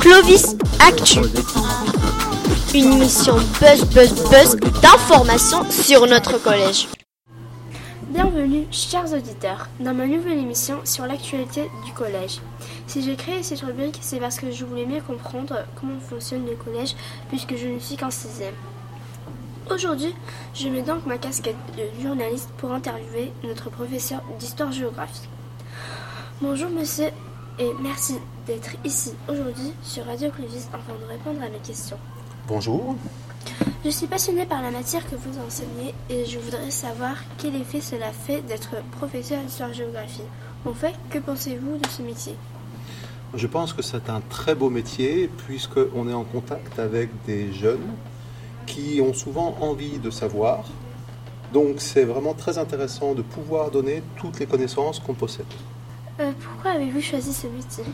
Clovis Actu, une émission buzz buzz buzz d'informations sur notre collège. Bienvenue, chers auditeurs, dans ma nouvelle émission sur l'actualité du collège. Si j'ai créé cette rubrique, c'est parce que je voulais mieux comprendre comment fonctionne le collège, puisque je ne suis qu'en sixième. Aujourd'hui, je mets donc ma casquette de journaliste pour interviewer notre professeur d'histoire-géographie. Bonjour monsieur, et merci d'être ici aujourd'hui sur Radio Clovis afin de répondre à mes questions. Bonjour. Je suis passionnée par la matière que vous enseignez et je voudrais savoir quel effet cela fait d'être professeur d'histoire-géographie. En fait, que pensez-vous de ce métier? Je pense que c'est un très beau métier puisqu'on est en contact avec des jeunes qui ont souvent envie de savoir. Donc c'est vraiment très intéressant de pouvoir donner toutes les connaissances qu'on possède. Euh, Pourquoi avez-vous choisi ce métier?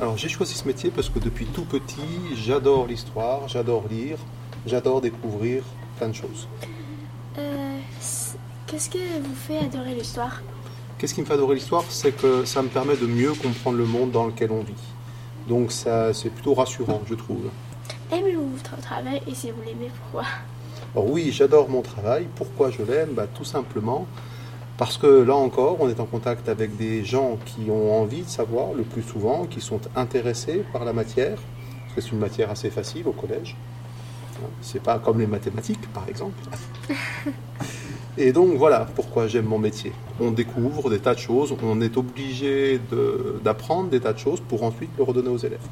Alors j'ai choisi ce métier parce que depuis tout petit, j'adore l'histoire, j'adore lire, j'adore découvrir plein de choses. Euh, Qu'est-ce que vous fait adorer l'histoire? Qu'est-ce qui me fait adorer l'histoire? C'est que ça me permet de mieux comprendre le monde dans lequel on vit. Donc ça c'est plutôt rassurant, je trouve. Aimez-vous votre travail et si vous l'aimez, pourquoi? Alors oui, j'adore mon travail. Pourquoi je l'aime? Bah, Tout simplement parce que là encore, on est en contact avec des gens qui ont envie de savoir le plus souvent, qui sont intéressés par la matière, parce que c'est une matière assez facile au collège. C'est pas comme les mathématiques, par exemple. Et donc voilà pourquoi j'aime mon métier. On découvre des tas de choses, on est obligé de- d'apprendre des tas de choses pour ensuite le redonner aux élèves.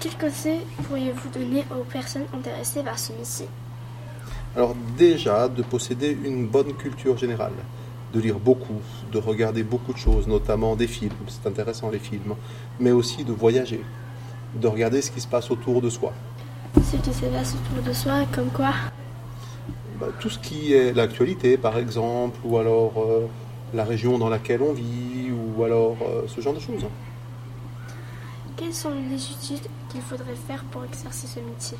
Quel conseil pourriez-vous donner aux personnes intéressées par ce métier? Alors déjà, de posséder une bonne culture générale, de lire beaucoup, de regarder beaucoup de choses, notamment des films, c'est intéressant les films, mais aussi de voyager, de regarder ce qui se passe autour de soi. Ce qui se passe autour de soi, comme quoi? Bah, tout ce qui est l'actualité par exemple, ou alors euh, la région dans laquelle on vit, ou alors euh, ce genre de choses. Quelles sont les études qu'il faudrait faire pour exercer ce métier?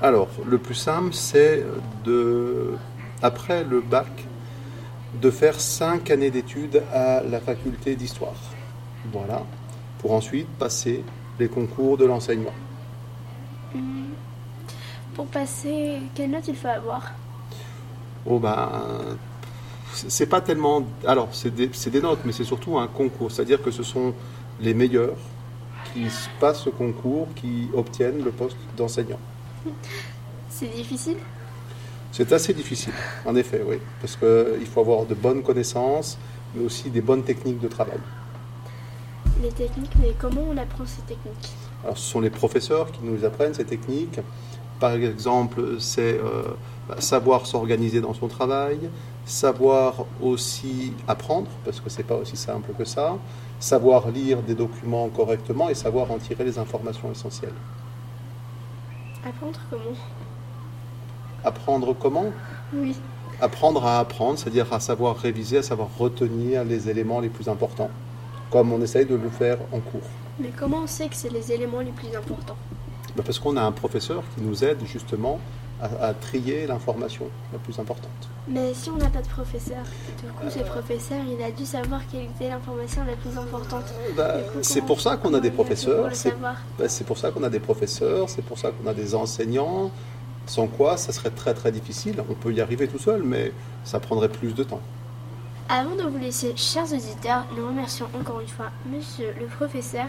Alors, le plus simple, c'est de, après le bac, de faire cinq années d'études à la faculté d'histoire. Voilà. Pour ensuite passer les concours de l'enseignement. Hmm. Pour passer, quelle note il faut avoir? Oh ben, c'est pas tellement. Alors, c'est des, c'est des notes, mais c'est surtout un concours. C'est-à-dire que ce sont les meilleurs qui passent ce concours, qui obtiennent le poste d'enseignant. C'est difficile? C'est assez difficile, en effet, oui, parce qu'il faut avoir de bonnes connaissances, mais aussi des bonnes techniques de travail. Les techniques, mais comment on apprend ces techniques? Alors, ce sont les professeurs qui nous apprennent ces techniques. Par exemple, c'est euh, bah, savoir s'organiser dans son travail, savoir aussi apprendre, parce que c'est pas aussi simple que ça, savoir lire des documents correctement et savoir en tirer les informations essentielles. Apprendre comment? Apprendre comment? Oui. Apprendre à apprendre, c'est-à-dire à savoir réviser, à savoir retenir les éléments les plus importants, comme on essaye de le faire en cours. Mais comment on sait que c'est les éléments les plus importants? Ben, Parce qu'on a un professeur qui nous aide justement à, à trier l'information la plus importante. Mais si on n'a pas de professeur, du coup, ce professeur, il a dû savoir quelle était l'information la plus importante. Du coup, c'est pour ça qu'on a des professeurs, c'est ben, c'est pour ça qu'on a des professeurs, c'est pour ça qu'on a des enseignants, sans quoi ça serait très très difficile. On peut y arriver tout seul, mais ça prendrait plus de temps. Avant de vous laisser, chers auditeurs, nous remercions encore une fois Monsieur le professeur.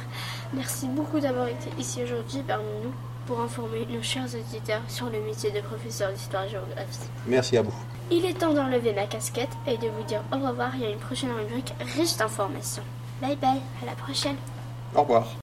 Merci beaucoup d'avoir été ici aujourd'hui parmi nous pour informer nos chers auditeurs sur le métier de professeur d'histoire-géographie. Merci à vous. Il est temps d'enlever ma casquette et de vous dire au revoir. Il y a une prochaine rubrique riche d'informations. Bye bye, à la prochaine. Au revoir.